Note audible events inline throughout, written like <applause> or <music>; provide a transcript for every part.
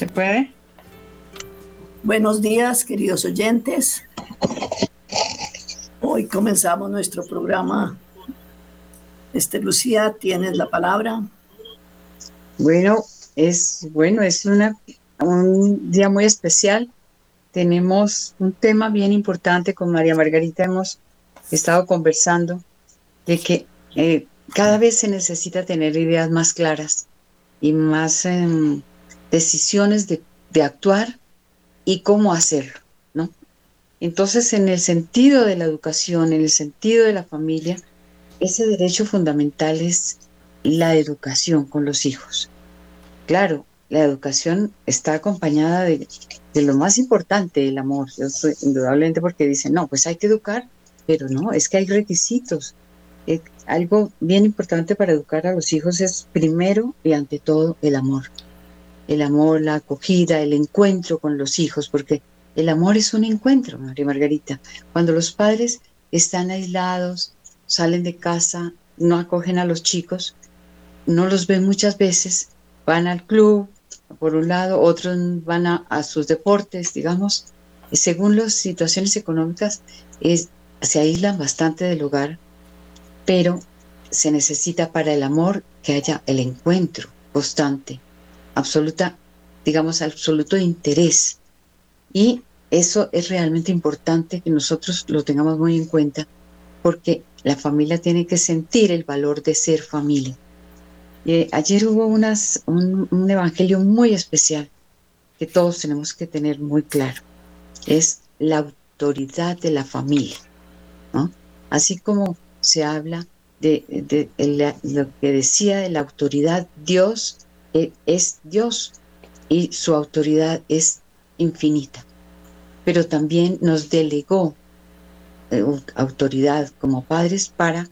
¿Se puede? Buenos días, queridos oyentes. Hoy comenzamos nuestro programa. Este Lucía, tienes la palabra. Bueno, es bueno, es una, un día muy especial. Tenemos un tema bien importante con María Margarita. Hemos estado conversando de que eh, cada vez se necesita tener ideas más claras y más em, decisiones de, actuar y cómo hacerlo, ¿no? Entonces, en el sentido de la educación, en el sentido de la familia, ese derecho fundamental es la educación con los hijos. Claro, la educación está acompañada de, lo más importante, el amor, indudablemente porque dicen, no, pues hay que educar, pero no, es que hay requisitos. Eh, algo bien importante para educar a los hijos es primero y ante todo el amor el amor, la acogida, el encuentro con los hijos, porque el amor es un encuentro, María Margarita. Cuando los padres están aislados, salen de casa, no acogen a los chicos, no los ven muchas veces, van al club, por un lado, otros van a, sus deportes, digamos, según las situaciones económicas, se aíslan bastante del hogar, pero se necesita para el amor que haya el encuentro constante absoluta, digamos, absoluto interés. Y eso es realmente importante que nosotros lo tengamos muy en cuenta, porque la familia tiene que sentir el valor de ser familia. Eh, ayer hubo un, un, evangelio muy especial que todos tenemos que tener muy claro. Es la autoridad de la familia. ¿no? Así como se habla de, de, de, lo que decía de la autoridad, Dios es Dios y su autoridad es infinita. Pero también nos delegó eh, autoridad como padres para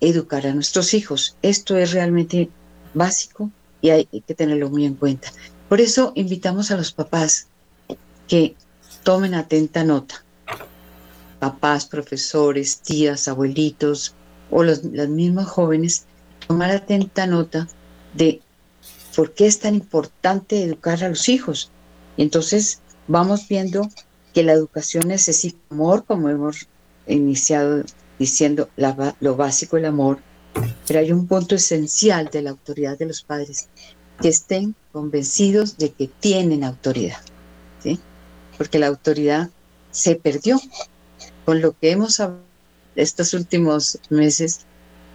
educar a nuestros hijos. Esto es realmente básico y hay que tenerlo muy en cuenta. Por eso invitamos a los papás que tomen atenta nota. Papás, profesores, tías, abuelitos o los, los mismos jóvenes, tomar atenta nota de ¿Por qué es tan importante educar a los hijos? entonces vamos viendo que la educación necesita amor, como hemos iniciado diciendo lo básico, el amor, pero hay un punto esencial de la autoridad de los padres, que estén convencidos de que tienen autoridad, porque la autoridad se perdió. Con lo que hemos hablado estos últimos meses,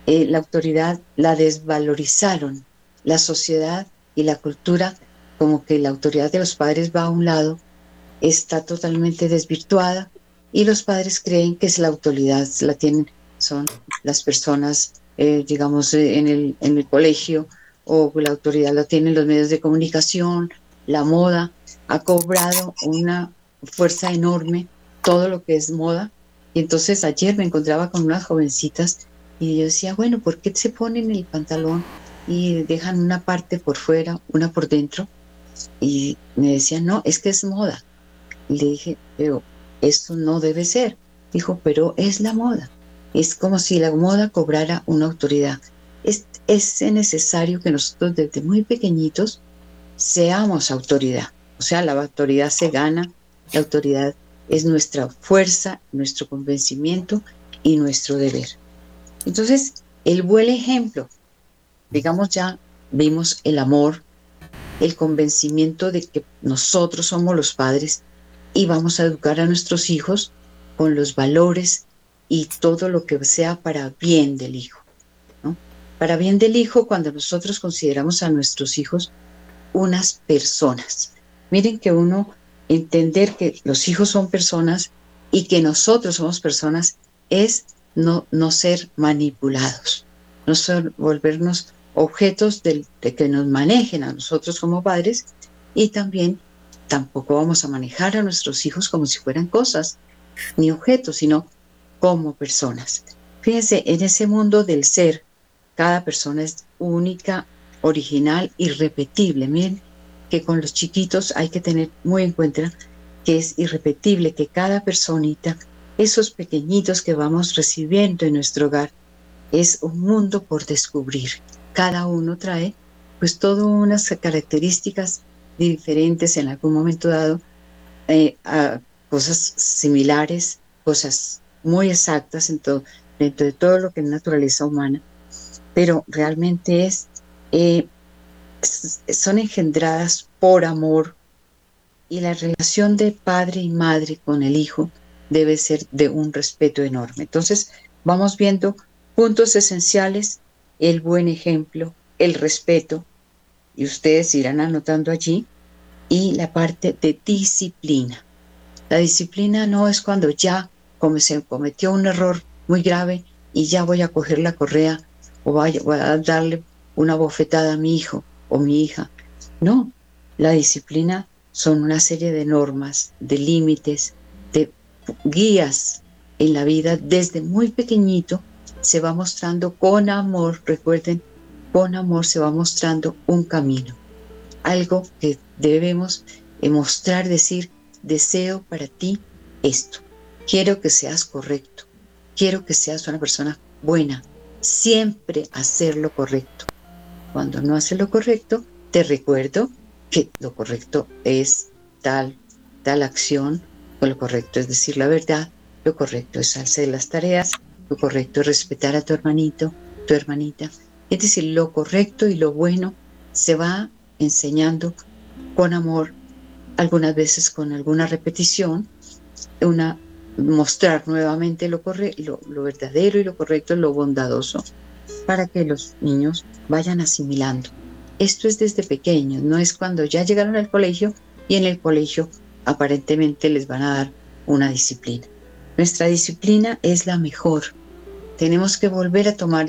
eh, la autoridad la desvalorizaron la sociedad y la cultura, como que la autoridad de los padres va a un lado, está totalmente desvirtuada y los padres creen que es la autoridad, la tienen, son las personas, eh, digamos, eh, en el, en el colegio o la autoridad la tienen los medios de comunicación, la moda, ha cobrado una fuerza enorme todo lo que es moda. Y entonces ayer me encontraba con unas jovencitas y yo decía, bueno, ¿por qué se ponen el pantalón y dejan una parte por fuera, una por dentro. Y me decían, no, es que es moda. Y le dije, pero esto no debe ser. Dijo, pero es la moda. Es como si la moda cobrara una autoridad. Es, es necesario que nosotros desde muy pequeñitos seamos autoridad. O sea, la autoridad se gana, la autoridad es nuestra fuerza, nuestro convencimiento y nuestro deber. Entonces, el buen ejemplo digamos ya vimos el amor, el convencimiento de que nosotros somos los padres y vamos a educar a nuestros hijos con los valores y todo lo que sea para bien del hijo. Para bien del hijo cuando nosotros consideramos a nuestros hijos unas personas. Miren que uno entender que los hijos son personas y que nosotros somos personas es no, no ser manipulados, no ser, volvernos objetos de, que nos manejen a nosotros como padres y también tampoco vamos a manejar a nuestros hijos como si fueran cosas ni objetos, sino como personas. Fíjense, en ese mundo del ser, cada persona es única, original, irrepetible. Miren que con los chiquitos hay que tener muy en cuenta que es irrepetible, que cada personita, esos pequeñitos que vamos recibiendo en nuestro hogar, es un mundo por descubrir cada uno trae pues todas unas características diferentes en algún momento dado, eh, a cosas similares, cosas muy exactas en todo, dentro de todo lo que es naturaleza humana, pero realmente es, eh, son engendradas por amor y la relación de padre y madre con el hijo debe ser de un respeto enorme. Entonces, vamos viendo puntos esenciales, el buen ejemplo, el respeto, y ustedes irán anotando allí, y la parte de disciplina. La disciplina no es cuando ya como se cometió un error muy grave y ya voy a coger la correa o voy a darle una bofetada a mi hijo o mi hija. No, la disciplina son una serie de normas, de límites, de guías en la vida desde muy pequeñito se va mostrando con amor, recuerden, con amor se va mostrando un camino, algo que debemos mostrar, decir, deseo para ti esto, quiero que seas correcto, quiero que seas una persona buena, siempre hacer lo correcto. Cuando no haces lo correcto, te recuerdo que lo correcto es tal, tal acción, o lo correcto es decir la verdad, lo correcto es hacer las tareas, lo correcto es respetar a tu hermanito, tu hermanita. Es decir, lo correcto y lo bueno se va enseñando con amor, algunas veces con alguna repetición, una mostrar nuevamente lo, lo, lo verdadero y lo correcto, lo bondadoso, para que los niños vayan asimilando. Esto es desde pequeños, no es cuando ya llegaron al colegio y en el colegio aparentemente les van a dar una disciplina. Nuestra disciplina es la mejor. Tenemos que volver a tomar,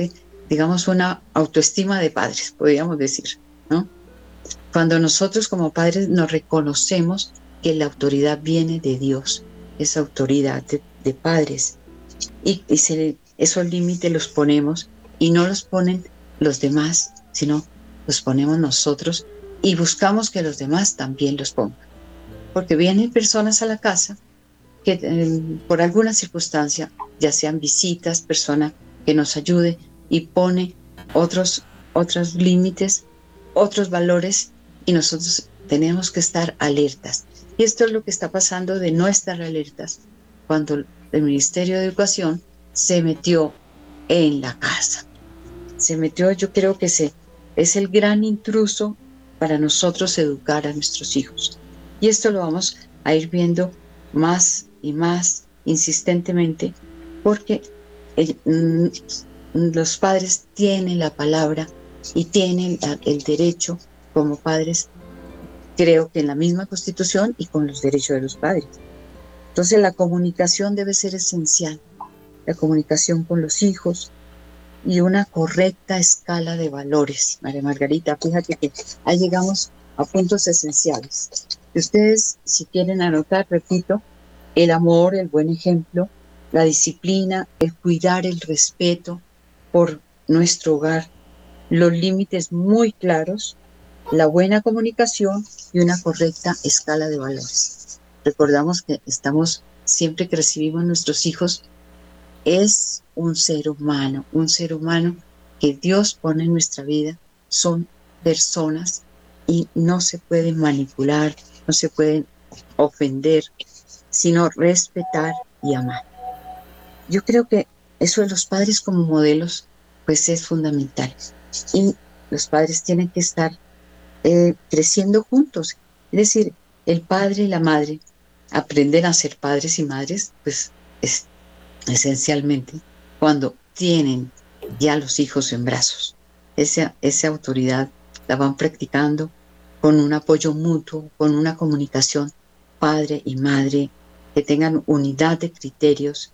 digamos, una autoestima de padres, podríamos decir, ¿no? Cuando nosotros como padres nos reconocemos que la autoridad viene de Dios, esa autoridad de, padres, y, esos límites los ponemos y no los ponen los demás, sino los ponemos nosotros y buscamos que los demás también los pongan. Porque vienen personas a la casa que eh, por alguna circunstancia, ya sean visitas, persona que nos ayude y pone otros, otros límites, otros valores y nosotros tenemos que estar alertas. Y esto es lo que está pasando de no estar alertas cuando el Ministerio de Educación se metió en la casa. Se metió, yo creo que se, es el gran intruso para nosotros educar a nuestros hijos. Y esto lo vamos a ir viendo más y más insistentemente porque mm, los padres tienen la palabra y tienen el derecho como padres, creo que en la misma constitución y con los derechos de los padres. Entonces la comunicación debe ser esencial, la comunicación con los hijos y una correcta escala de valores. María Margarita, fíjate que ahí llegamos a puntos esenciales. Ustedes, si quieren anotar, repito, el amor, el buen ejemplo, la disciplina, el cuidar el respeto por nuestro hogar, los límites muy claros, la buena comunicación y una correcta escala de valores. Recordamos que estamos, siempre que recibimos nuestros hijos, es un ser humano, un ser humano que Dios pone en nuestra vida, son personas y no se pueden manipular, no se pueden ofender, sino respetar y amar. Yo creo que eso de los padres como modelos, pues es fundamental. Y los padres tienen que estar eh, creciendo juntos. Es decir, el padre y la madre aprenden a ser padres y madres, pues es esencialmente cuando tienen ya los hijos en brazos. Esa, esa autoridad la van practicando con un apoyo mutuo, con una comunicación padre y madre que tengan unidad de criterios,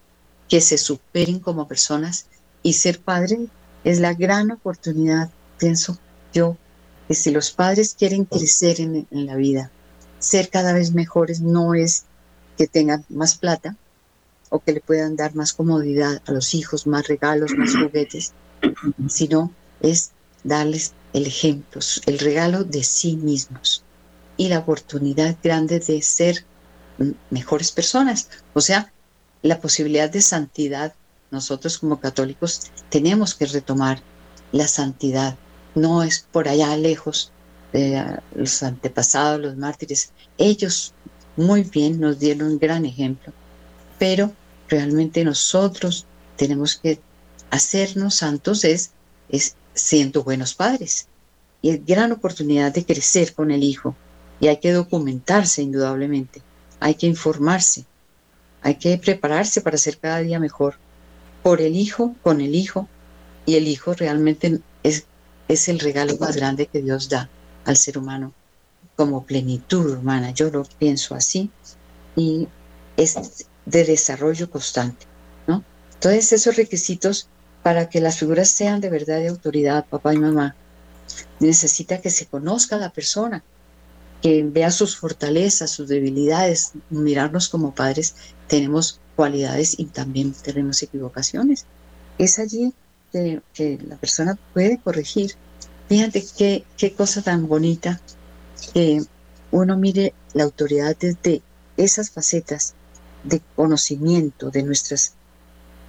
que se superen como personas y ser padre es la gran oportunidad, pienso yo, que si los padres quieren crecer en, en la vida, ser cada vez mejores no es que tengan más plata o que le puedan dar más comodidad a los hijos, más regalos, más <clears throat> juguetes, sino es darles el ejemplo, el regalo de sí mismos y la oportunidad grande de ser mejores personas. O sea, la posibilidad de santidad, nosotros como católicos tenemos que retomar la santidad. No es por allá lejos eh, los antepasados, los mártires, ellos muy bien nos dieron un gran ejemplo, pero realmente nosotros tenemos que hacernos santos es, es siendo buenos padres. Y es gran oportunidad de crecer con el hijo. Y hay que documentarse indudablemente. Hay que informarse. Hay que prepararse para ser cada día mejor. Por el hijo, con el hijo. Y el hijo realmente es, es el regalo más grande que Dios da al ser humano como plenitud humana. Yo lo pienso así. Y es de desarrollo constante. ¿no? Entonces esos requisitos para que las figuras sean de verdad de autoridad, papá y mamá, necesita que se conozca la persona, que vea sus fortalezas, sus debilidades, mirarnos como padres, tenemos cualidades y también tenemos equivocaciones. Es allí que, la persona puede corregir. Fíjate qué, qué cosa tan bonita que uno mire la autoridad desde esas facetas de conocimiento de nuestras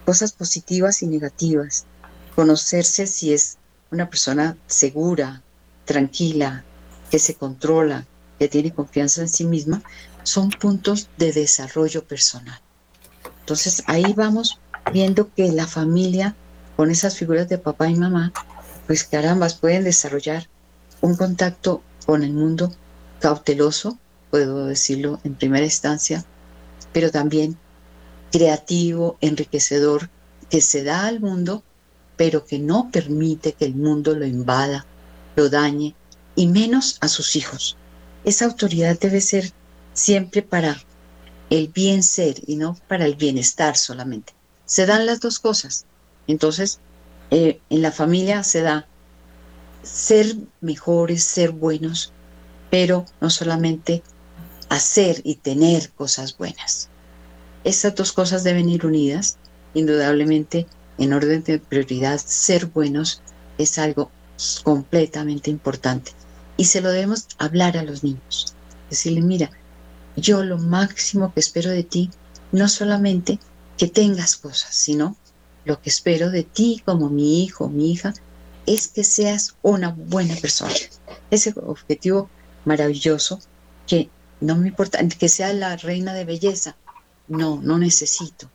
cosas positivas y negativas, conocerse si es una persona segura, tranquila, que se controla, que tiene confianza en sí misma, son puntos de desarrollo personal. Entonces ahí vamos viendo que la familia, con esas figuras de papá y mamá, pues carambas, pueden desarrollar un contacto con el mundo cauteloso, puedo decirlo en primera instancia, pero también creativo, enriquecedor, que se da al mundo, pero que no permite que el mundo lo invada, lo dañe, y menos a sus hijos. Esa autoridad debe ser siempre para el bien ser y no para el bienestar solamente. Se dan las dos cosas. Entonces, eh, en la familia se da ser mejores, ser buenos, pero no solamente hacer y tener cosas buenas. Estas dos cosas deben ir unidas. Indudablemente, en orden de prioridad, ser buenos es algo completamente importante. Y se lo debemos hablar a los niños. Decirle, mira, yo lo máximo que espero de ti, no solamente que tengas cosas, sino lo que espero de ti como mi hijo, mi hija, es que seas una buena persona. Ese objetivo maravilloso que no me importa que sea la reina de belleza, no, no necesito.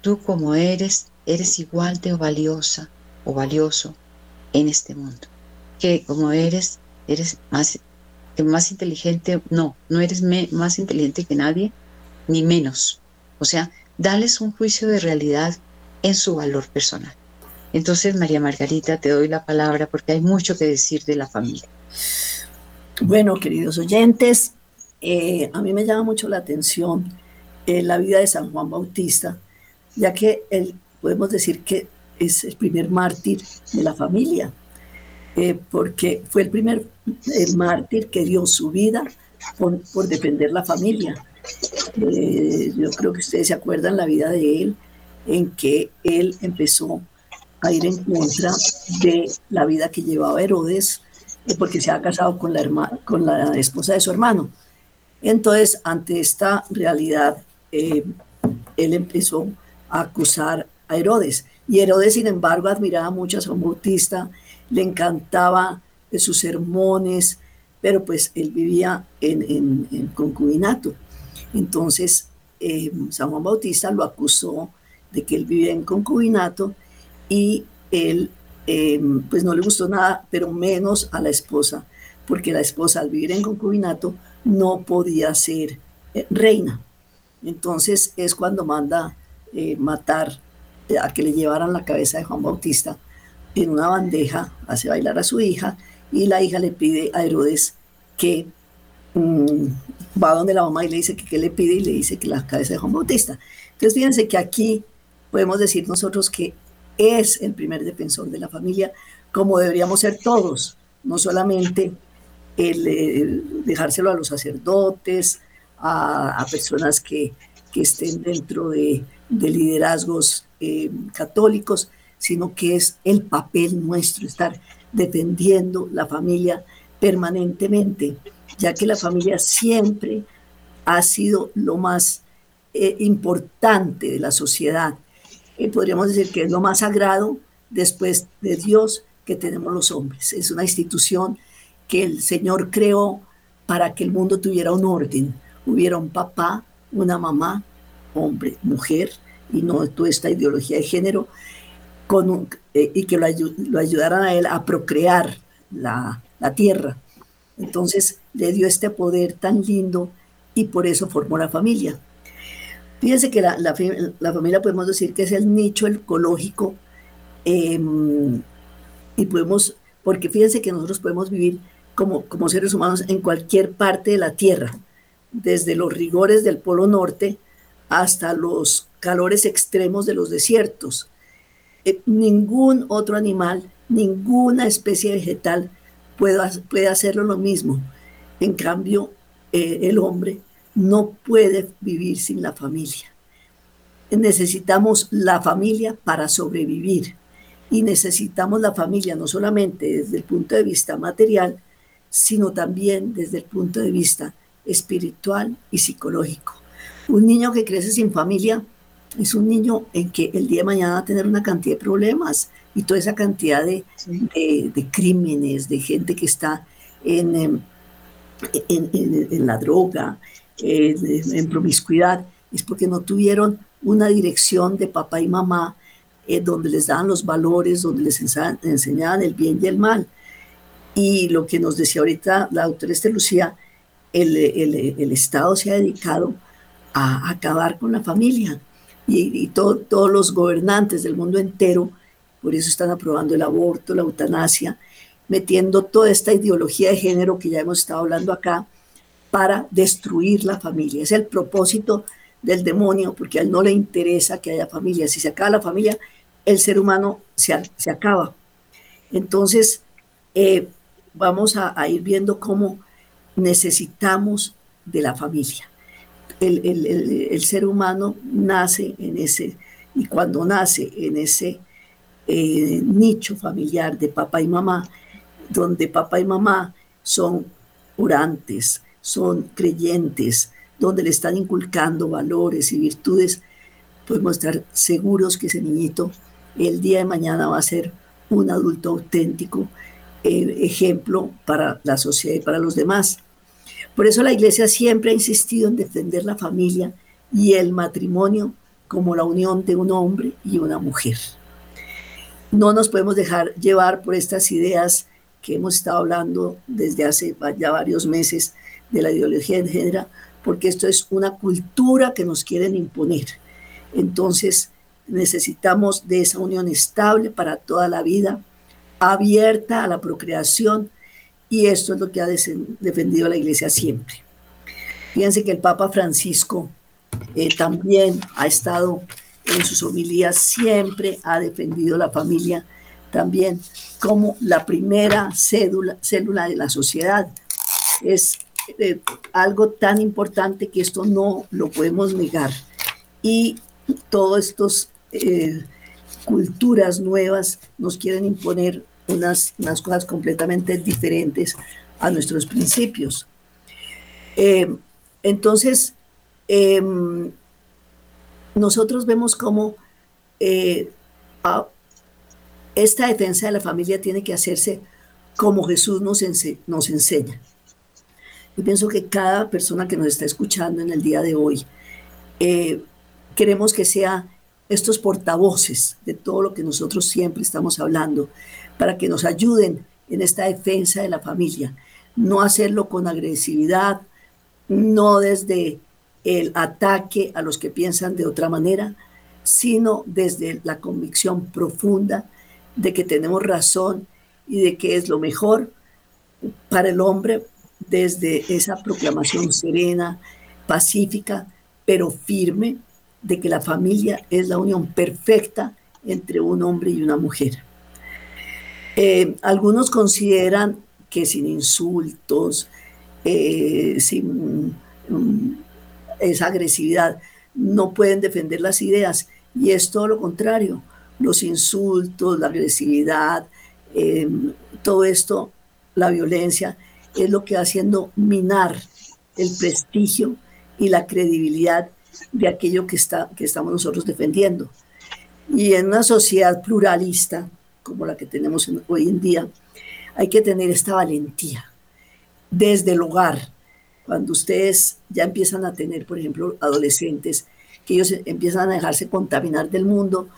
Tú como eres, eres igual de valiosa o valioso en este mundo. Que como eres, eres más, más inteligente, no, no eres más inteligente que nadie, ni menos. O sea, dales un juicio de realidad en su valor personal. Entonces, María Margarita, te doy la palabra porque hay mucho que decir de la familia. Bueno, queridos oyentes, eh, a mí me llama mucho la atención eh, la vida de San Juan Bautista, ya que él, podemos decir que es el primer mártir de la familia, eh, porque fue el primer mártir que dio su vida por, por defender la familia. yo creo que ustedes se acuerdan la vida de él, en que él empezó a ir en contra de la vida que llevaba Herodes, porque se ha casado con la, con la esposa de su hermano. Entonces, ante esta realidad, eh, él empezó a acusar a Herodes. Y Herodes, sin embargo, admiraba mucho a San Bautista, le encantaba sus sermones, pero pues él vivía en, concubinato. Entonces, eh, San Juan Bautista lo acusó de que él vivía en concubinato y él eh, pues no le gustó nada, pero menos a la esposa, porque la esposa al vivir en concubinato no podía ser eh, reina. Entonces es cuando manda matar, a que le llevaran la cabeza de Juan Bautista en una bandeja, hace bailar a su hija y la hija le pide a Herodes que mm, va donde la mamá y le dice que qué le pide y le dice que la cabeza de Juan Bautista. Entonces fíjense que aquí podemos decir nosotros que es el primer defensor de la familia, como deberíamos ser todos, no solamente el, dejárselo a los sacerdotes, a, personas que, estén dentro de, liderazgos eh, católicos, sino que es el papel nuestro, estar defendiendo la familia permanentemente, ya que la familia siempre ha sido lo más eh, importante de la sociedad. eh, podríamos decir que es lo más sagrado después de Dios que tenemos los hombres. Es una institución que el Señor creó para que el mundo tuviera un orden. Hubiera un papá, una mamá, hombre, mujer, y no toda esta ideología de género, eh, y que lo, lo, ayudaran a él a procrear la, la tierra. Entonces le dio este poder tan lindo y por eso formó la familia. Fíjense que la, la, familia podemos decir que es el nicho ecológico em, y podemos, porque fíjense que nosotros podemos vivir como, como seres humanos en cualquier parte de la Tierra, desde los rigores del Polo Norte hasta los calores extremos de los desiertos. Eh, ningún otro animal, ninguna especie vegetal puede, puede hacerlo lo mismo. En cambio, eh, el hombre no puede vivir sin la familia. Necesitamos la familia para sobrevivir y necesitamos la familia no solamente desde el punto de vista material, sino también desde el punto de vista espiritual y psicológico. Un niño que crece sin familia es un niño en que el día de mañana va a tener una cantidad de problemas y toda esa cantidad de, crímenes, de gente que está en, em, en la droga, en promiscuidad, es porque no tuvieron una dirección de papá y mamá eh, donde les daban los valores, donde les enseñaban, el bien y el mal. Y lo que nos decía ahorita la doctora Este Lucía, el, el, Estado se ha dedicado a acabar con la familia y, todos los gobernantes del mundo entero, por eso están aprobando el aborto, la eutanasia, metiendo toda esta ideología de género que ya hemos estado hablando acá, para destruir la familia. Es el propósito del demonio, porque a él no le interesa que haya familia. Si se acaba la familia, el ser humano se, se acaba. Entonces, eh, vamos a, ir viendo cómo necesitamos de la familia. El, ser humano nace en ese, y cuando nace en ese eh, nicho familiar de papá y mamá, donde papá y mamá son orantes, son creyentes, donde le están inculcando valores y virtudes, podemos estar seguros que ese niñito el día de mañana va a ser un adulto auténtico, eh, ejemplo para la sociedad y para los demás. Por eso la iglesia siempre ha insistido en defender la familia y el matrimonio como la unión de un hombre y una mujer. No nos podemos dejar llevar por estas ideas que hemos estado hablando desde hace ya varios meses de la ideología de género, porque esto es una cultura que nos quieren imponer. Entonces, necesitamos de esa unión estable para toda la vida, abierta a la procreación, y esto es lo que ha defendido la Iglesia siempre. Fíjense que el Papa Francisco eh, también ha estado en sus homilías, siempre ha defendido la familia también como la primera cédula, célula de la sociedad. Es eh, algo tan importante que esto no lo podemos negar. Y todas estas eh, culturas nuevas nos quieren imponer unas, unas cosas completamente diferentes a nuestros principios. Eh, entonces, em, nosotros vemos cómo esta defensa de la familia tiene que hacerse como Jesús nos, nos enseña. Yo pienso que cada persona que nos está escuchando en el día de hoy, eh, queremos que sea estos portavoces de todo lo que nosotros siempre estamos hablando, para que nos ayuden en esta defensa de la familia. No hacerlo con agresividad, no desde el ataque a los que piensan de otra manera, sino desde la convicción profunda de que tenemos razón y de que es lo mejor para el hombre, desde esa proclamación serena, pacífica, pero firme, de que la familia es la unión perfecta entre un hombre y una mujer. Eh, algunos consideran que sin insultos, eh, sin mm, esa agresividad, no pueden defender las ideas. Y es todo lo contrario. Los insultos, la agresividad, eh, todo esto, la violencia, es lo que va haciendo minar el prestigio y la credibilidad de aquello que, está, que estamos nosotros defendiendo. Y en una sociedad pluralista como la que tenemos hoy en día, hay que tener esta valentía, desde el hogar, cuando ustedes ya empiezan a tener, por ejemplo, adolescentes, que ellos empiezan a dejarse contaminar del mundo,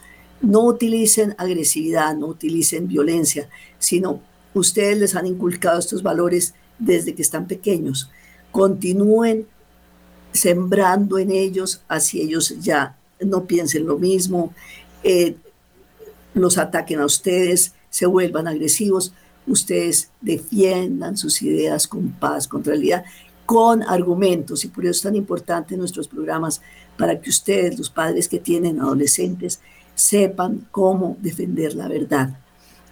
no utilicen agresividad, no utilicen violencia, sino ustedes les han inculcado estos valores desde que están pequeños. Continúen sembrando en ellos, así ellos ya no piensen lo mismo, eh, los ataquen a ustedes, se vuelvan agresivos, ustedes defiendan sus ideas con paz, con realidad, con argumentos. Y por eso es tan importante nuestros programas para que ustedes, los padres que tienen adolescentes, sepan cómo defender la verdad.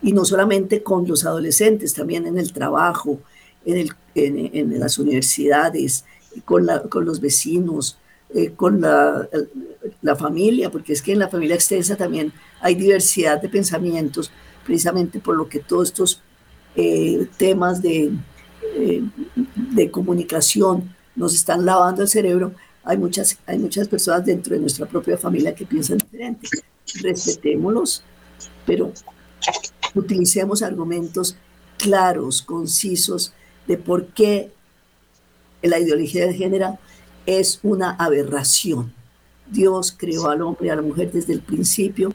Y no solamente con los adolescentes, también en el trabajo, en, el, en, las universidades, con, la, con los vecinos, eh, con la, la, familia, porque es que en la familia extensa también hay diversidad de pensamientos, precisamente por lo que todos estos eh, temas de, eh, de comunicación nos están lavando el cerebro. Hay muchas, hay muchas personas dentro de nuestra propia familia que piensan diferente. Respetémoslos, pero utilicemos argumentos claros, concisos, de por qué la ideología de género es una aberración. Dios creó al hombre y a la mujer desde el principio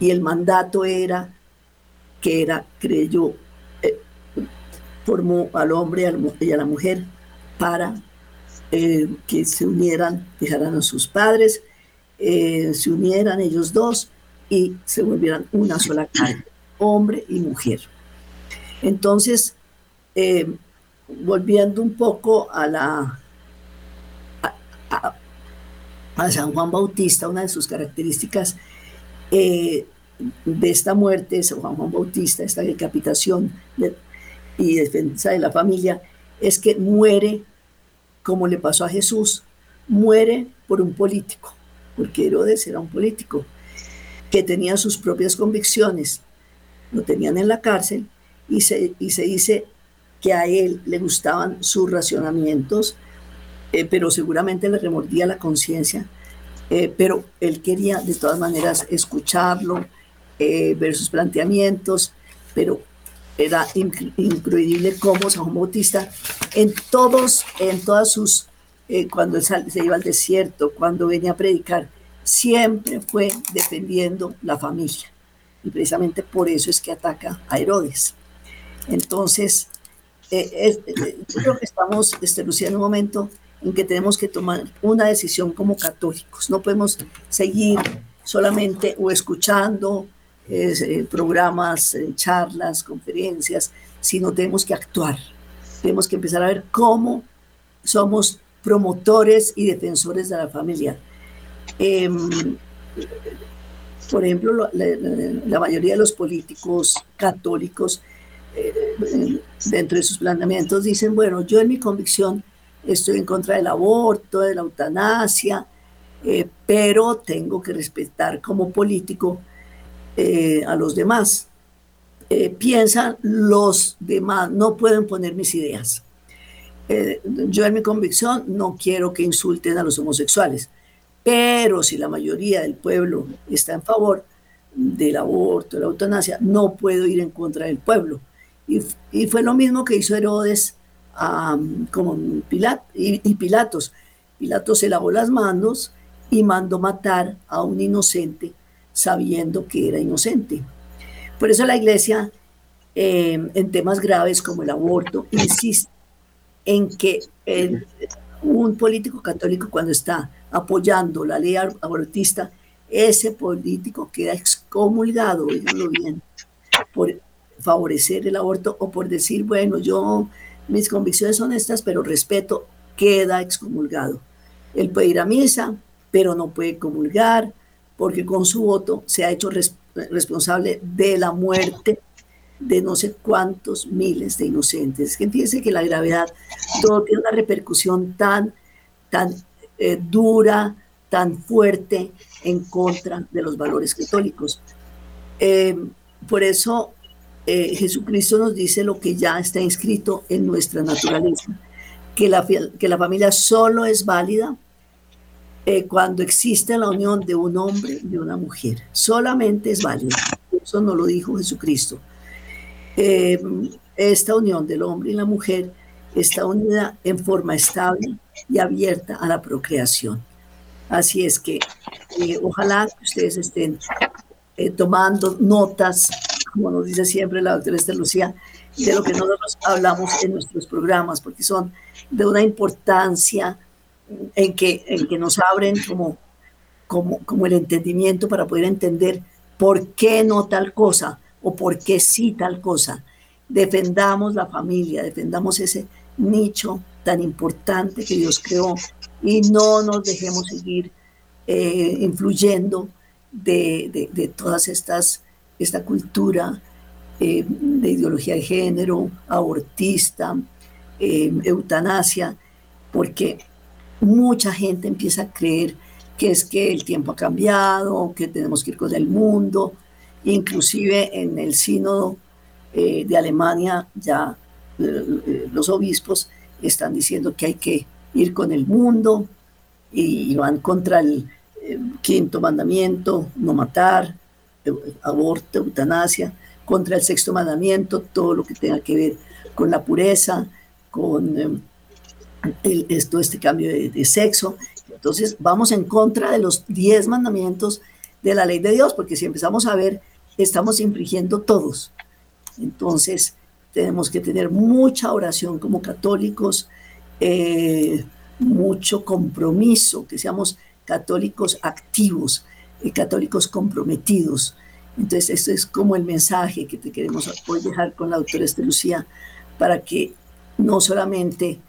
y el mandato era que era, creyó, eh, formó al hombre y a la mujer para eh, que se unieran, dejaran a sus padres, eh, se unieran ellos dos y se volvieran una sola carne, hombre y mujer. Entonces, volviendo un poco a la a, San Juan Bautista, una de sus características eh, de esta muerte, San Juan, Juan Bautista, esta decapitación y defensa de la familia, es que muere, como le pasó a Jesús, muere por un político, porque Herodes era un político que tenía sus propias convicciones, lo tenían en la cárcel y se, y se dice que a él le gustaban sus racionamientos, eh, pero seguramente le remordía la conciencia, eh, pero él quería de todas maneras escucharlo, eh, ver sus planteamientos, pero era increíble cómo San Juan Bautista en todos, en todas sus, cuando se iba al desierto, cuando venía a predicar, siempre fue defendiendo la familia. Y precisamente por eso es que ataca a Herodes. Entonces, creo que estamos, este, Lucía, en un momento en que tenemos que tomar una decisión como católicos. No podemos seguir solamente o escuchando eh, programas, eh, charlas, conferencias, sino tenemos que actuar. Tenemos que empezar a ver cómo somos promotores y defensores de la familia. Em, por ejemplo, la, mayoría de los políticos católicos, eh, dentro de sus planteamientos, dicen, bueno, yo en mi convicción estoy en contra del aborto, de la eutanasia, eh, pero tengo que respetar como político eh, a los demás. Eh, piensan los demás, no pueden poner mis ideas. yo en mi convicción no quiero que insulten a los homosexuales, pero si la mayoría del pueblo está en favor del aborto, de la eutanasia, no puedo ir en contra del pueblo. Y, y fue lo mismo que hizo Herodes como Pilat, y, Pilatos. Pilatos se lavó las manos y mandó matar a un inocente sabiendo que era inocente. Por eso la iglesia em, en temas graves como el aborto insiste en que un político católico cuando está apoyando la ley abortista, ese político queda excomulgado, bien, por favorecer el aborto o por decir, bueno, yo mis convicciones son estas, pero respeto, queda excomulgado. Él puede ir a misa, pero no puede comulgar, porque con su voto se ha hecho responsable de la muerte de no sé cuántos miles de inocentes. Que fíjense que la gravedad, todo tiene una repercusión tan, tan eh, dura, tan fuerte en contra de los valores católicos. Eh, por eso eh, Jesucristo nos dice lo que ya está inscrito en nuestra naturaleza, que la, que la familia solo es válida eh, cuando existe la unión de un hombre y de una mujer. Solamente es válida. Eso nos lo dijo Jesucristo. Eh, esta unión del hombre y la mujer está unida en forma estable y abierta a la procreación. Así es que ojalá que ustedes estén tomando notas, como nos dice siempre la doctora Esther Lucía, de lo que nosotros hablamos en nuestros programas, porque son de una importancia en que, en que nos abren como, como, como el entendimiento para poder entender por qué no tal cosa o por qué sí tal cosa. Defendamos la familia, defendamos ese nicho tan importante que Dios creó y no nos dejemos seguir eh, influyendo de, de, todas estas, esta cultura eh, de ideología de género, abortista, eh, eutanasia, porque mucha gente empieza a creer que es que el tiempo ha cambiado, que tenemos que ir con el mundo, inclusive en el sínodo de Alemania ya los obispos están diciendo que hay que ir con el mundo y van contra el, quinto mandamiento, no matar, aborto, eutanasia, contra el sexto mandamiento, todo lo que tenga que ver con la pureza, con eh, el, esto, este cambio de, sexo. Entonces vamos en contra de los diez mandamientos de la ley de Dios, porque si empezamos a ver, estamos infringiendo todos. Entonces tenemos que tener mucha oración como católicos, eh, mucho compromiso, que seamos católicos activos, católicos comprometidos. Entonces, esto es como el mensaje que te queremos dejar con la doctora Lucía, para que no solamente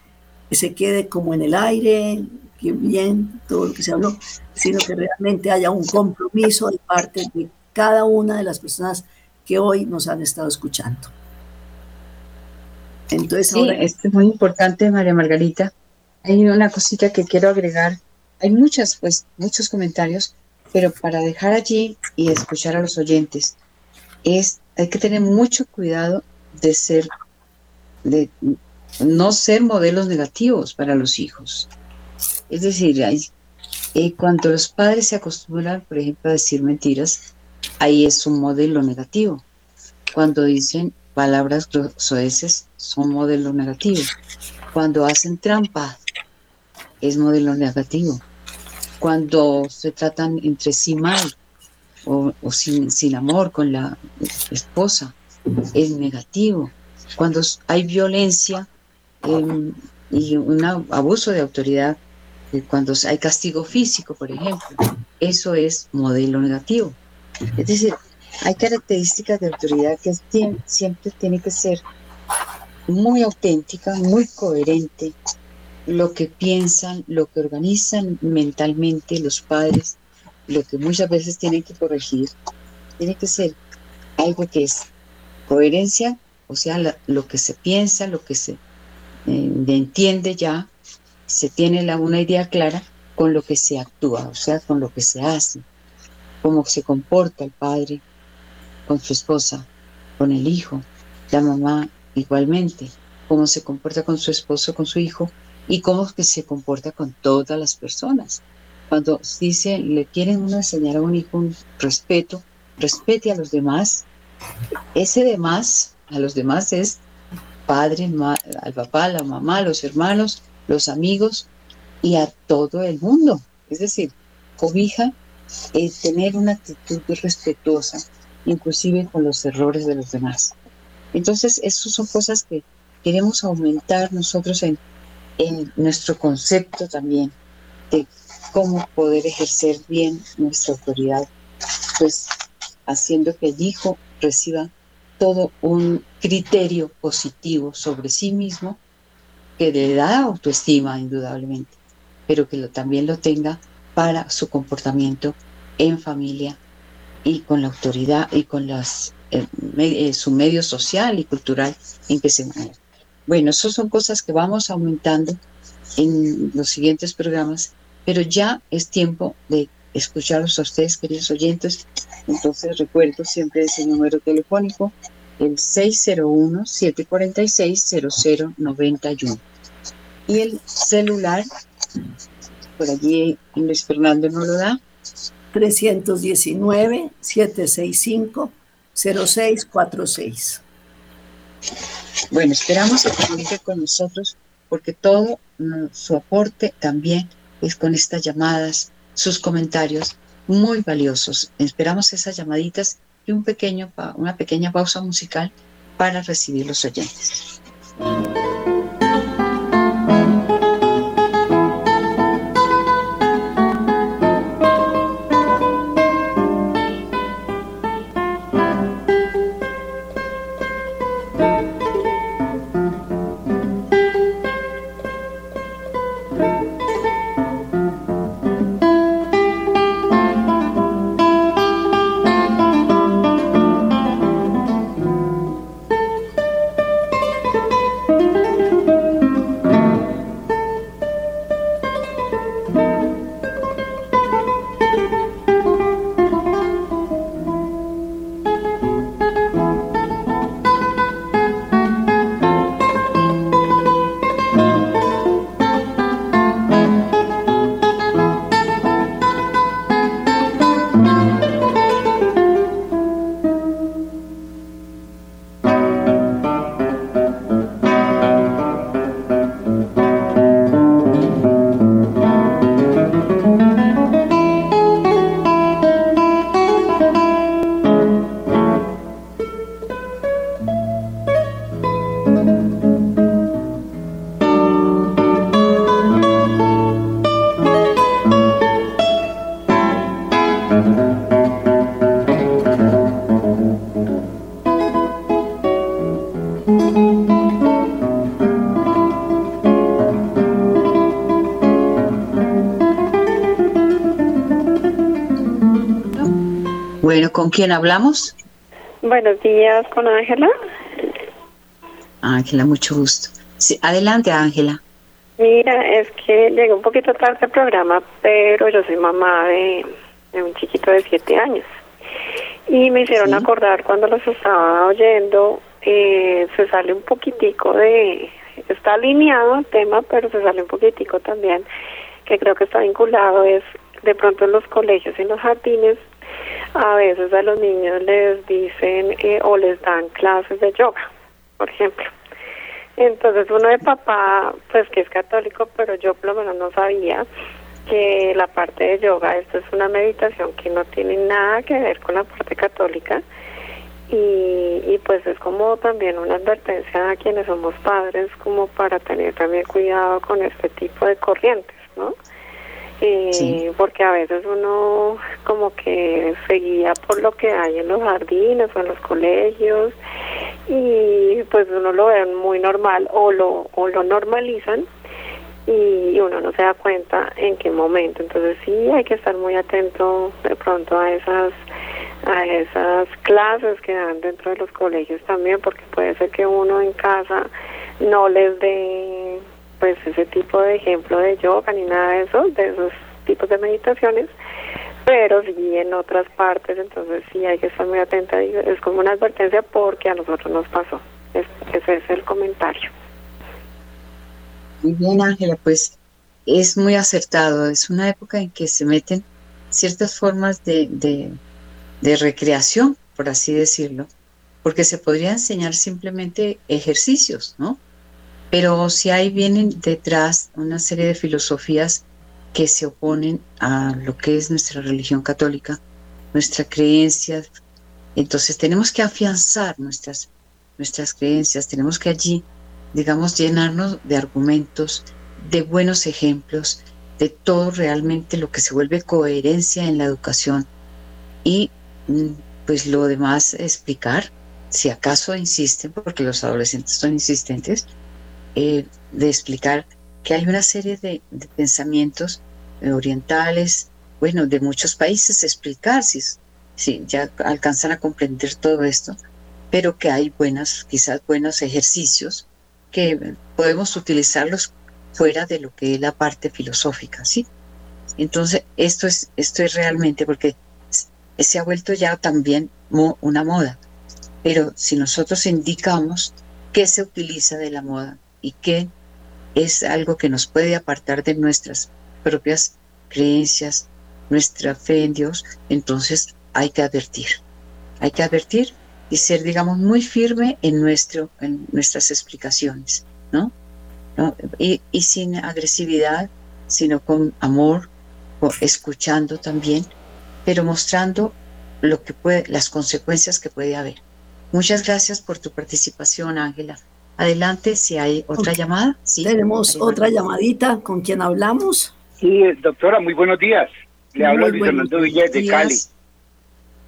se quede como en el aire, que bien todo lo que se habló, sino que realmente haya un compromiso de parte de cada una de las personas que hoy nos han estado escuchando. Entonces, sí, esto es muy importante, María Margarita. Hay una cosita que quiero agregar hay muchas, pues, muchos comentarios, pero para dejar allí y escuchar a los oyentes, es, hay que tener mucho cuidado de ser, de no ser modelos negativos para los hijos. Es decir, eh, cuando los padres se acostumbran, por ejemplo, a decir mentiras, ahí es un modelo negativo. Cuando dicen palabras soeces, son modelos negativos. Cuando hacen trampa, es modelo negativo. Cuando se tratan entre sí mal o, sin, sin amor con la esposa, es negativo. Cuando hay violencia em, y un abuso de autoridad, eh, cuando hay castigo físico, por ejemplo, eso es modelo negativo. Es decir, hay características de autoridad que siempre tiene que ser muy auténtica, muy coherente lo que piensan, lo que organizan mentalmente los padres, lo que muchas veces tienen que corregir, tiene que ser algo que es coherencia, o sea, lo que se piensa, lo que se eh, entiende ya, se tiene la, una idea clara con lo que se actúa, o sea, con lo que se hace, cómo se comporta el padre con su esposa, con el hijo, la mamá igualmente, cómo se comporta con su esposo, con su hijo, y cómo que se comporta con todas las personas. Cuando dice, le quieren uno enseñar a un hijo respeto, respete a los demás, ese demás, a los demás es padre, al papá, la mamá, los hermanos, los amigos y a todo el mundo. Es decir, cobija es tener una actitud respetuosa, inclusive con los errores de los demás. Entonces, esas son cosas que queremos aumentar nosotros en en nuestro concepto también de cómo poder ejercer bien nuestra autoridad, pues haciendo que el hijo reciba todo un criterio positivo sobre sí mismo que le da autoestima indudablemente, pero que también lo tenga para su comportamiento en familia y con la autoridad y con las, eh, eh, su medio social y cultural en que se maneja. Bueno, eso son cosas que vamos aumentando en los siguientes programas, pero ya es tiempo de escucharlos a ustedes, queridos oyentes. Entonces recuerdo siempre ese número telefónico, el 601-746-0091. Y el celular, por allí Luis Fernando no lo da. 319-765-0646. Bueno, esperamos que comunique con nosotros porque todo su aporte también es con estas llamadas, sus comentarios muy valiosos. Esperamos esas llamaditas y una pequeña pausa musical para recibir los oyentes. Quién hablamos? Buenos días, con Ángela. Ángela, mucho gusto. Sí, adelante, Ángela. Mira, es que llegué un poquito tarde al programa, pero yo soy mamá de, un chiquito de siete años. Y me hicieron acordar cuando los estaba oyendo, eh, se sale un poquitico de, está alineado el tema, pero se sale un poquitico también, que creo que está vinculado, es de pronto en los colegios y en los jardines a veces a los niños les dicen eh, o les dan clases de yoga, por ejemplo. Entonces uno de papá, pues que es católico, pero yo por lo menos no sabía que la parte de yoga, esto es una meditación que no tiene nada que ver con la parte católica y, y pues es como también una advertencia a quienes somos padres como para tener también cuidado con este tipo de corrientes, ¿no? Eh, porque a veces uno como que seguía por lo que hay en los jardines o en los colegios y pues uno lo ve muy normal o lo, o lo normalizan y uno no se da cuenta en qué momento. Entonces sí hay que estar muy atento de pronto a esas a esas clases que dan dentro de los colegios también porque puede ser que uno en casa no les dé pues ese tipo de ejemplo de yoga ni nada de eso, de esos tipos de meditaciones, pero sí en otras partes, entonces sí hay que estar muy atenta, es como una advertencia porque a nosotros nos pasó. ese es el comentario. Muy bien, Ángela, pues es muy acertado, es una época en que se meten ciertas formas de, de, de recreación, por así decirlo, porque se podría enseñar simplemente ejercicios, ¿no? Pero si ahí vienen detrás una serie de filosofías que se oponen a lo que es nuestra religión católica, nuestra creencia. Entonces tenemos que afianzar nuestras, nuestras creencias, tenemos que allí, digamos, llenarnos de argumentos, de buenos ejemplos, de todo realmente lo que se vuelve coherencia en la educación y mm, pues lo demás explicar, si acaso insisten, porque los adolescentes son insistentes, eh, de explicar que hay una serie de, pensamientos eh, orientales, bueno, de muchos países, explicar si, si ya alcanzan a comprender todo esto, pero que hay buenas, quizás buenos ejercicios que podemos utilizarlos fuera de lo que es la parte filosófica, ¿sí? Entonces, esto es, esto es realmente porque se ha vuelto ya también una moda, pero si nosotros indicamos qué se utiliza de la moda, y que es algo que nos puede apartar de nuestras propias creencias, nuestra fe en Dios, entonces hay que advertir. Hay que advertir y ser, digamos, muy firme en, nuestro, en nuestras explicaciones, ¿no? Y, y, sin agresividad, sino con amor, escuchando también, pero mostrando lo que puede, las consecuencias que puede haber. Muchas gracias por tu participación, Ángela. Adelante, si hay otra llamada. Sí, Tenemos otra llamadita. ¿Con quién hablamos? Sí, doctora, muy buenos días. Le hablo Luis Fernando Villa de Cali.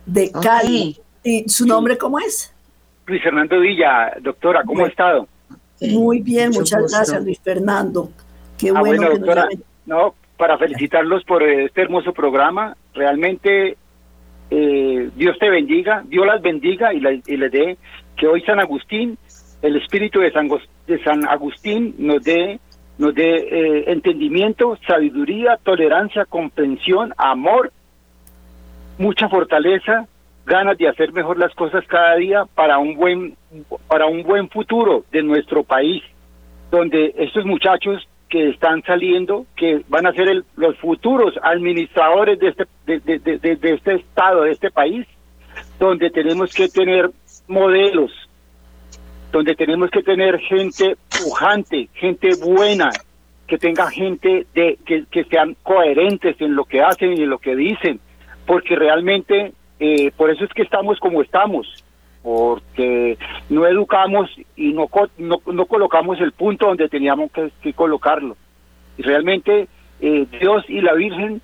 De Cali. ¿Y su nombre cómo es? Luis Fernando Villa, doctora, ¿cómo ha estado? Muy bien, muchas gracias, Luis Fernando. Qué ah, bueno, doctora, no, para felicitarlos por este hermoso programa. Realmente eh, Dios te bendiga, Dios las bendiga y, les dé que hoy San Agustín, el espíritu de San, de San Agustín nos dé nos dé eh, entendimiento, sabiduría, tolerancia, comprensión, amor, mucha fortaleza, ganas de hacer mejor las cosas cada día para un buen para un buen futuro de nuestro país, donde estos muchachos que están saliendo, que van a ser los futuros administradores de este, de, este estado, de este país, donde tenemos que tener modelos, donde tenemos que tener gente pujante, gente buena, que tenga gente de que, que sean coherentes en lo que hacen y en lo que dicen, porque realmente eh, por eso es que estamos como estamos porque no educamos y no, no, colocamos el punto donde teníamos que, colocarlo. Y realmente eh, Dios y la Virgen,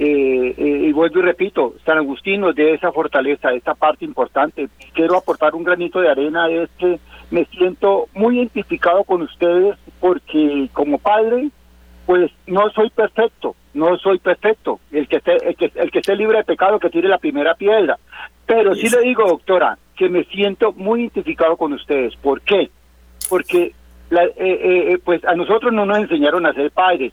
eh, eh, y vuelvo y repito, San Agustín nos dé esa fortaleza, esa parte importante. Quiero aportar un granito de arena, es que me siento muy identificado con ustedes porque como padre, pues no soy perfecto, no soy perfecto. El que esté, el que, el que esté libre de pecado que tire la primera piedra. Pero sí le digo, doctora, que me siento muy identificado con ustedes. ¿Por qué? Porque la, eh, eh, eh, pues a nosotros no nos enseñaron a ser padres.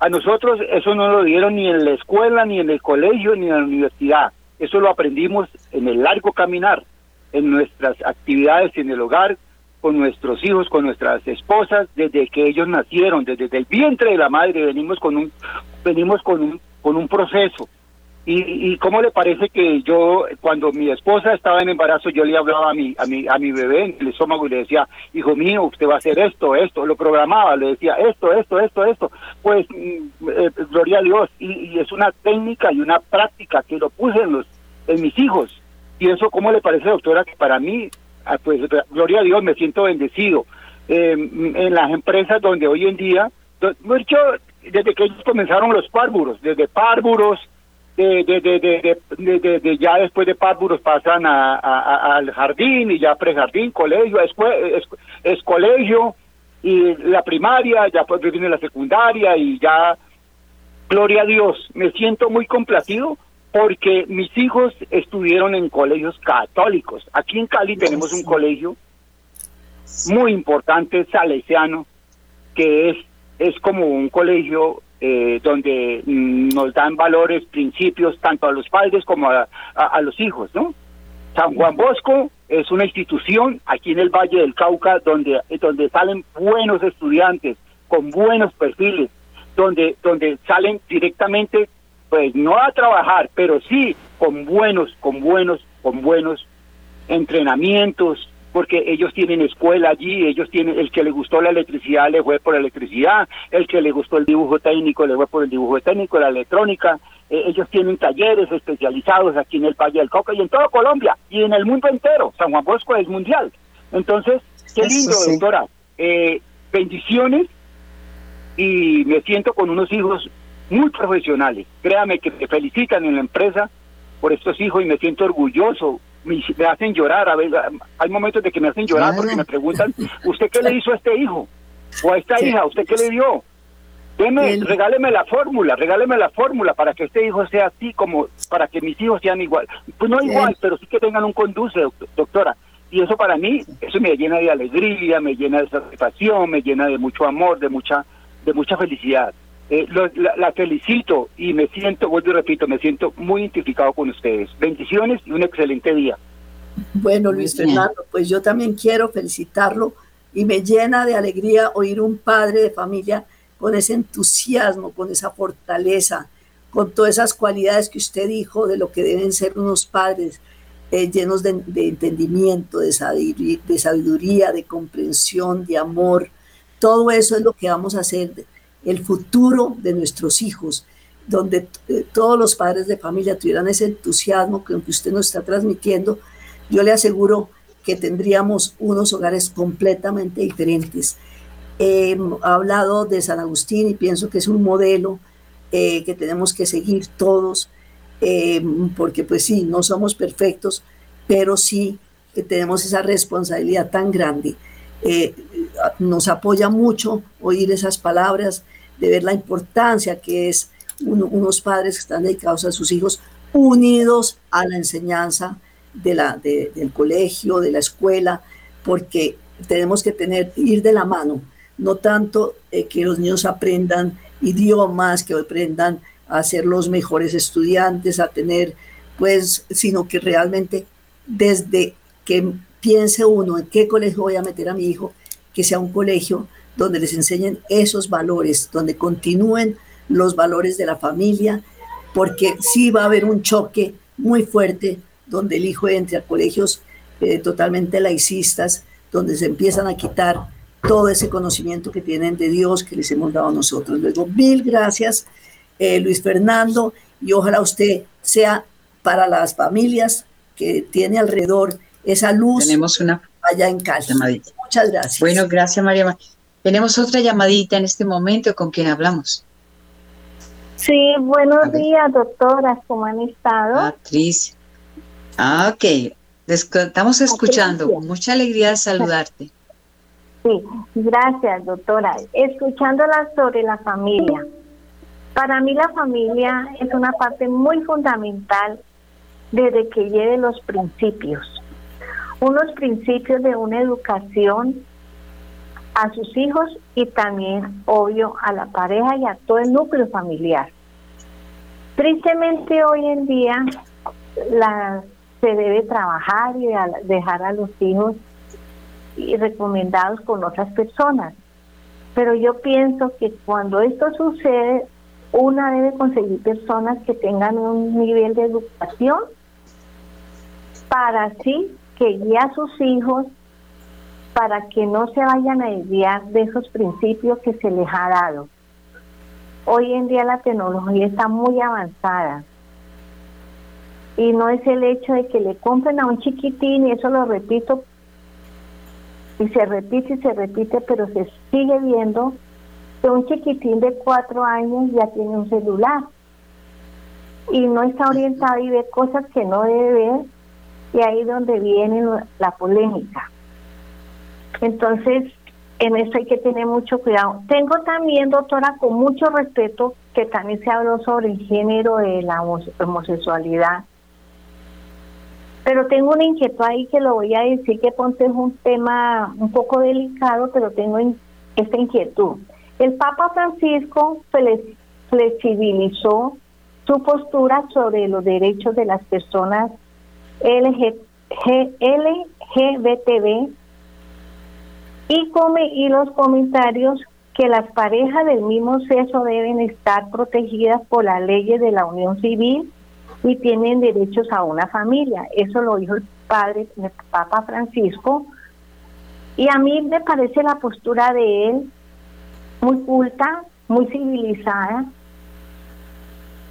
A nosotros eso no lo dieron ni en la escuela, ni en el colegio, ni en la universidad. Eso lo aprendimos en el largo caminar, en nuestras actividades en el hogar, con nuestros hijos, con nuestras esposas, desde que ellos nacieron, desde, el vientre de la madre, venimos con un, venimos con un, con un proceso. ¿Y, cómo le parece que yo, cuando mi esposa estaba en embarazo, yo le hablaba a mi, a mi, a mi bebé en el estómago y le decía, hijo mío, usted va a hacer esto, esto, lo programaba, le decía esto, esto, esto, esto. Pues, mm, eh, gloria a Dios, y, es una técnica y una práctica que lo puse en, los, en mis hijos. Y eso, ¿cómo le parece, doctora, que para mí, pues, gloria a Dios, me siento bendecido. Em, en las empresas donde hoy en día, desde que ellos comenzaron los párvuros, desde párvuros, de, de, de, de, ya después de párvuros pasan a, al jardín y ya prejardín, colegio, es, es, colegio y la primaria, ya pues viene la secundaria y ya, gloria a Dios, me siento muy complacido porque mis hijos estuvieron en colegios católicos. Aquí en Cali tenemos un colegio muy importante, salesiano, que es, es como un colegio eh, donde mm, nos dan valores, principios, tanto a los padres como a, los hijos, ¿no? San Juan Bosco es una institución aquí en el Valle del Cauca donde, donde salen buenos estudiantes con buenos perfiles, donde, donde salen directamente, pues no a trabajar, pero sí con buenos, con buenos, con buenos entrenamientos, porque ellos tienen escuela allí, ellos tienen, el que le gustó la electricidad le fue por la electricidad, el que le gustó el dibujo técnico le fue por el dibujo técnico, la electrónica, eh, ellos tienen talleres especializados aquí en el Valle del Cauca y en toda Colombia y en el mundo entero, San Juan Bosco es mundial. Entonces, qué lindo, doctora, eh, bendiciones y me siento con unos hijos muy profesionales, créame que me felicitan en la empresa por estos hijos y me siento orgulloso me, hacen llorar, a ver, hay momentos de que me hacen llorar porque me preguntan, ¿usted qué le hizo a este hijo? O a esta hija, ¿usted qué le dio? Deme, regáleme la fórmula, regáleme la fórmula para que este hijo sea así como, para que mis hijos sean igual. Pues no igual, pero sí que tengan un conduce, doctora. Y eso para mí, eso me llena de alegría, me llena de satisfacción, me llena de mucho amor, de mucha, de mucha felicidad. Eh, la, felicito y me siento, vuelvo y repito, me siento muy identificado con ustedes. Bendiciones y un excelente día. Bueno, Luis Fernando, pues yo también quiero felicitarlo y me llena de alegría oír un padre de familia con ese entusiasmo, con esa fortaleza, con todas esas cualidades que usted dijo de lo que deben ser unos padres. eh, llenos de, entendimiento, de sabiduría, de comprensión, de amor. Todo eso es lo que vamos a hacer, el futuro de nuestros hijos, donde eh, todos los padres de familia tuvieran ese entusiasmo que usted nos está transmitiendo, yo le aseguro que tendríamos unos hogares completamente diferentes. He hablado de San Agustín y pienso que es un modelo eh, que tenemos que seguir todos, eh, porque pues sí, no somos perfectos, pero sí que tenemos esa responsabilidad tan grande. Eh, nos apoya mucho oír esas palabras, de ver la importancia que es unos padres que están dedicados a sus hijos unidos a la enseñanza de la, del colegio, de la escuela, porque tenemos que tener, ir de la mano, no tanto eh, que los niños aprendan idiomas, que aprendan a ser los mejores estudiantes, a tener, pues, sino que realmente desde que piense uno en qué colegio voy a meter a mi hijo, que sea un colegio donde les enseñen esos valores, donde continúen los valores de la familia, porque sí va a haber un choque muy fuerte donde el hijo entre a colegios eh, totalmente laicistas, donde se empiezan a quitar todo ese conocimiento que tienen de Dios que les hemos dado nosotros. Luego, mil gracias, eh, Luis Fernando, y ojalá usted sea para las familias que tiene alrededor esa luz Tenemos una allá en casa. Muchas gracias. Bueno, gracias, María. Tenemos otra llamadita en este momento con quien hablamos. Sí, buenos días, doctoras, ¿cómo han estado? Patricia. Ah, ok. Estamos escuchando. Mucha alegría de saludarte. Sí, gracias, doctora. Escuchándola sobre la familia. Para mí la familia es una parte muy fundamental desde que lleve los principios. Unos principios de una educación a sus hijos y también, obvio, a la pareja y a todo el núcleo familiar. Tristemente hoy en día se debe trabajar y dejar a los hijos y recomendados con otras personas. Pero yo pienso que cuando esto sucede, una debe conseguir personas que tengan un nivel de educación para así que guíe a sus hijos para que no se vayan a desviar de esos principios que se les ha dado. Hoy en día la tecnología está muy avanzada y no es el hecho de que le compren a un chiquitín y eso lo repito y se repite y se repite pero se sigue viendo que un chiquitín de cuatro años ya tiene un celular y no está orientado y ve cosas que no debe ver y ahí es donde viene la polémica. Entonces en eso hay que tener mucho cuidado. Tengo también doctora con mucho respeto que también se habló sobre el género de la homosexualidad. Pero tengo una inquietud ahí que lo voy a decir que Ponte es un tema un poco delicado, pero tengo esta inquietud. El Papa Francisco flexibilizó su postura sobre los derechos de las personas LGBTB y, come, y los comentarios que las parejas del mismo sexo deben estar protegidas por las leyes de la unión civil y tienen derechos a una familia. Eso lo dijo el padre, el Papa Francisco. Y a mí me parece la postura de él muy culta, muy civilizada.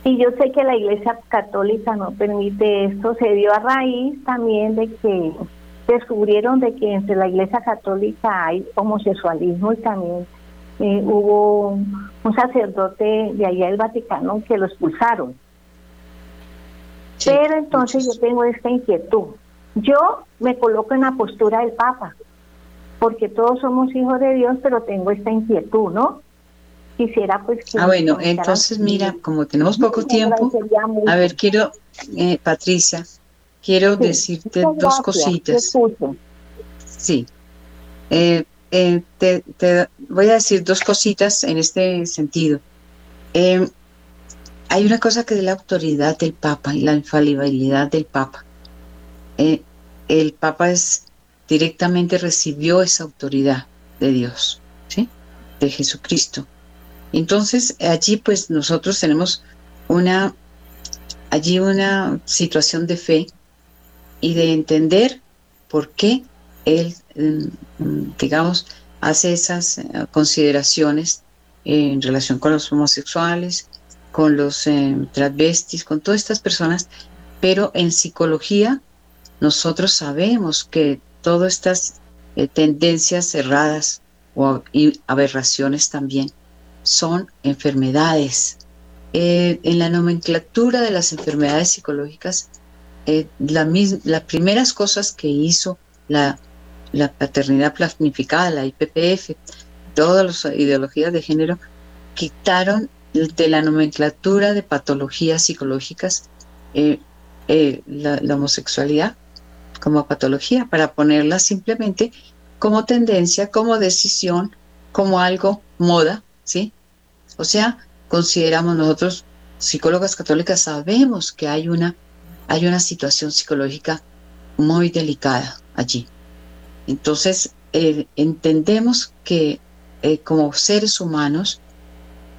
Y yo sé que la Iglesia Católica no permite esto. Se dio a raíz también de que descubrieron de que entre la Iglesia Católica hay homosexualismo y también eh, hubo un sacerdote de allá del Vaticano que lo expulsaron pero entonces yo tengo esta inquietud. Yo me coloco en la postura del Papa, porque todos somos hijos de Dios, pero tengo esta inquietud, ¿no? Quisiera pues que... Ah, bueno, entonces mira, como tenemos poco tiempo, a ver, quiero, eh, Patricia, quiero decirte dos cositas. Sí. Eh, eh, te, te, voy a decir dos cositas en este sentido. Eh, hay una cosa que es la autoridad del Papa y la infalibilidad del Papa. El Papa es directamente recibió esa autoridad de Dios, ¿sí? De Jesucristo. Entonces, allí pues nosotros tenemos una allí una situación de fe y de entender por qué él, mm, digamos, hace esas eh, consideraciones en relación con los homosexuales, con los eh, transvestis, con todas estas personas, pero en psicología nosotros sabemos que todas estas eh, tendencias cerradas o y aberraciones también son enfermedades. en la nomenclatura de las enfermedades psicológicas, las primeras cosas que hizo la la paternidad planificada, la IPPF, todas las ideologías de género, quitaron de la nomenclatura de patologías psicológicas eh, eh, la, homosexualidad como patología para ponerla simplemente como tendencia, como decisión, como algo moda, ¿sí? O sea, consideramos nosotros, psicólogas católicas, sabemos que hay una, hay una situación psicológica muy delicada allí. Entonces, eh, entendemos que eh, como seres humanos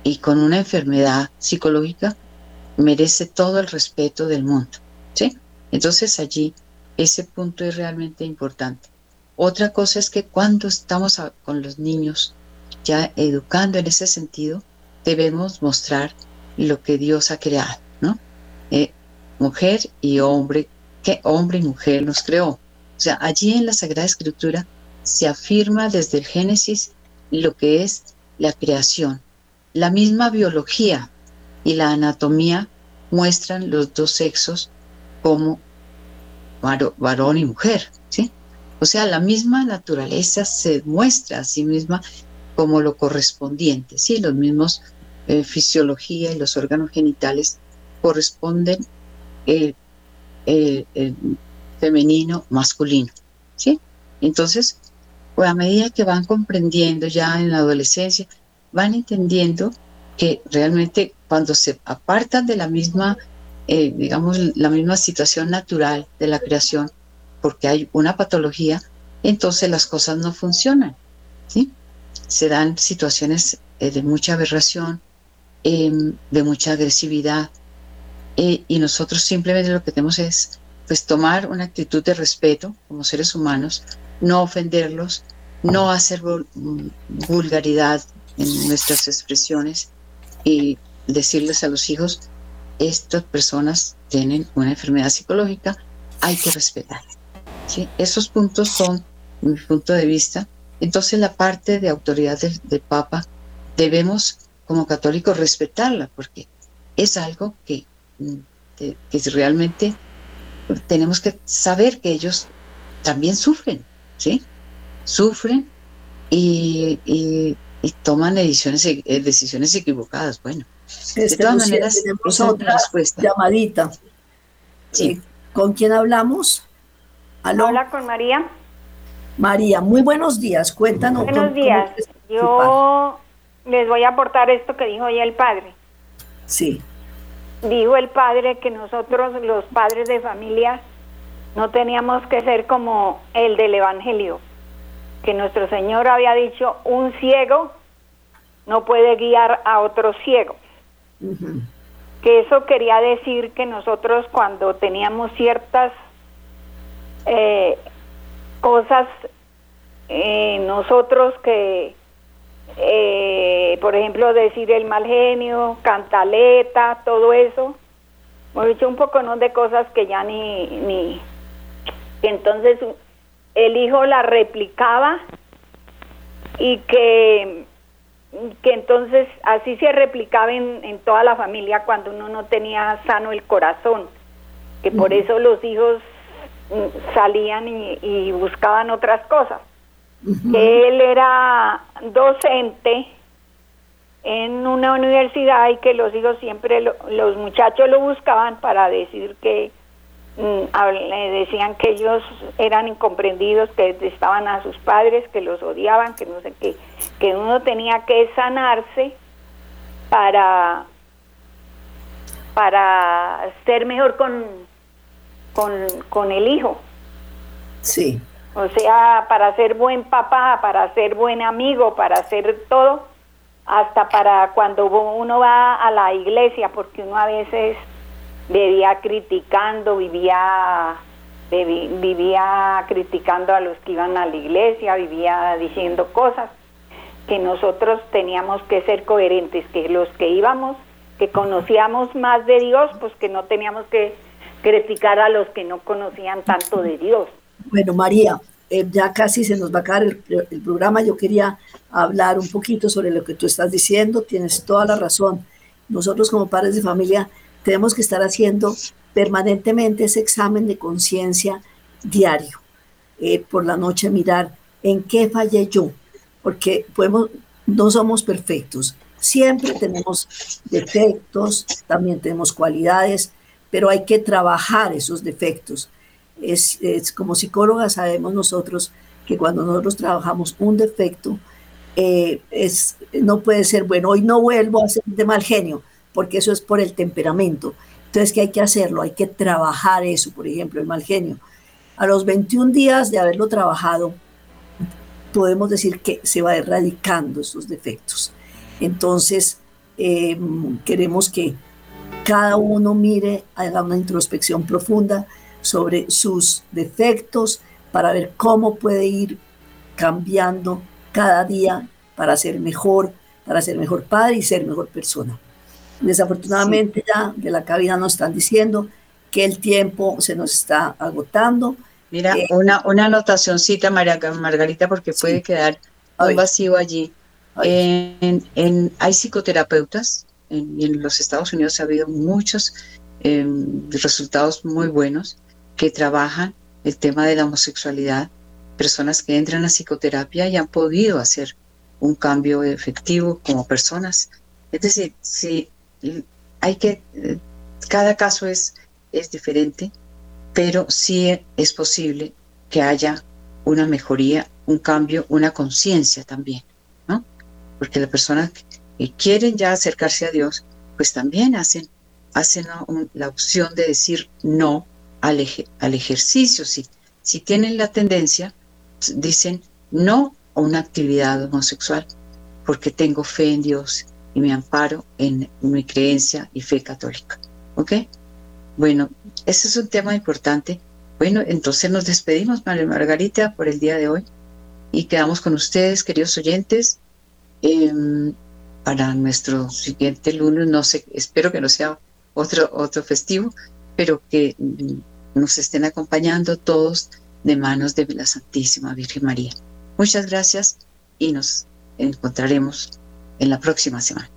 y con una enfermedad psicológica, merece todo el respeto del mundo. ¿sí? Entonces allí ese punto es realmente importante. Otra cosa es que cuando estamos con los niños ya educando en ese sentido, debemos mostrar lo que Dios ha creado, ¿no? Eh, mujer y hombre, que hombre y mujer nos creó. O sea, allí en la Sagrada Escritura se afirma desde el Génesis lo que es la creación. La misma biología y la anatomía muestran los dos sexos como varón y mujer, ¿sí? O sea, la misma naturaleza se muestra a sí misma como lo correspondiente, ¿sí? Los mismos eh, fisiología y los órganos genitales corresponden el, el, el femenino, masculino. ¿sí? Entonces, pues a medida que van comprendiendo ya en la adolescencia, van entendiendo que realmente cuando se apartan de la misma, eh, digamos, la misma situación natural de la creación, porque hay una patología, entonces las cosas no funcionan. ¿sí? Se dan situaciones eh, de mucha aberración, em, de mucha agresividad, eh, y nosotros simplemente lo que tenemos es pues tomar una actitud de respeto como seres humanos, no ofenderlos, no hacer vulgaridad en nuestras expresiones y decirles a los hijos, estas personas tienen una enfermedad psicológica, hay que respetar. ¿sí? Esos puntos son mi punto de vista. Entonces la parte de autoridad del, Papa debemos como católicos respetarla porque es algo que, mm, que, que realmente tenemos que saber que ellos también sufren, ¿sí? Sufren y, y, toman decisiones, eh, decisiones equivocadas. Bueno, de este, todas maneras, tenemos otra respuesta. llamadita. Sí. Eh, ¿Con quién hablamos? Hola, con María. María, muy buenos días. Cuéntanos. Buenos días. Yo les voy a aportar esto que dijo ya el padre. Sí dijo el padre que nosotros los padres de familia no teníamos que ser como el del Evangelio, que nuestro Señor había dicho, un ciego no puede guiar a otro ciego. Que eso quería decir que nosotros cuando teníamos ciertas eh, cosas, eh, nosotros que eh, por ejemplo, decir el mal genio, cantaleta, todo eso. Hemos dicho un poco ¿no? de cosas que ya ni, ni... entonces el hijo la replicaba y que, que entonces así se replicaba en, en toda la familia cuando uno no tenía sano el corazón, que por eso los hijos salían y buscaban otras cosas. Él era docente en una universidad y que los hijos siempre, los muchachos lo buscaban para decir que mm, le decían que ellos eran incomprendidos, que estaban a sus padres, que los odiaban, que no sé qué, que uno tenía que sanarse para para ser mejor con, con, con el hijo. Sí. O sea, para ser buen papá, para ser buen amigo, para ser todo, hasta para cuando uno va a la iglesia, porque uno a veces vivía criticando, vivía vivía criticando a los que iban a la iglesia, vivía diciendo cosas que nosotros teníamos que ser coherentes, que los que íbamos, que conocíamos más de Dios, pues que no teníamos que criticar a los que no conocían tanto de Dios. Bueno, María, eh, ya casi se nos va a acabar el, el, programa. Yo quería hablar un poquito sobre lo que tú estás diciendo. Tienes toda la razón. Nosotros como padres de familia tenemos que estar haciendo permanentemente ese examen de conciencia diario. Eh, por la noche mirar en qué fallé yo, porque podemos, no somos perfectos. Siempre tenemos defectos, también tenemos cualidades, pero hay que trabajar esos defectos. Es, como psicólogas sabemos nosotros que cuando nosotros trabajamos un defecto, eh, es, no puede ser, bueno, hoy no vuelvo a ser de mal genio, porque eso es por el temperamento. Entonces, ¿qué hay que hacerlo? Hay que trabajar eso, por ejemplo, el mal genio. A los 21 días de haberlo trabajado, podemos decir que se va erradicando esos defectos. Entonces, em, queremos que cada uno mire, haga una introspección profunda sobre sus defectos para ver cómo puede ir cambiando cada día para ser mejor, para ser mejor padre y ser mejor persona. Desafortunadamente ya de la cabina nos están diciendo que el tiempo se nos está agotando. Mira, eh, una, una anotacióncita, María Margarita, porque puede quedar un vacío allí. En, hay psicoterapeutas, en, en, los Estados Unidos ha habido muchos em, resultados muy buenos que trabajan el tema de la homosexualidad, personas que entran a psicoterapia y han podido hacer un cambio efectivo como personas. Es decir, si hay que, cada caso es, es diferente, pero sí es posible que haya una mejoría, un cambio, una conciencia también, ¿no? Porque las personas que quieren ya acercarse a Dios, pues también hacen, hacen la opción de decir no al, al ejercicio. Si, si tienen la tendencia, dicen no a una actividad homosexual, porque tengo fe en Dios y me amparo en mi creencia y fe católica. ¿Ok? Bueno, ese es un tema importante. Bueno, entonces nos despedimos, María Margarita, por el día de hoy y quedamos con ustedes, queridos oyentes, em, para nuestro siguiente lunes. No sé, espero que no sea otro, otro festivo, pero que mm, nos estén acompañando todos de manos de la Santísima Virgen María. Muchas gracias y nos encontraremos en la próxima semana.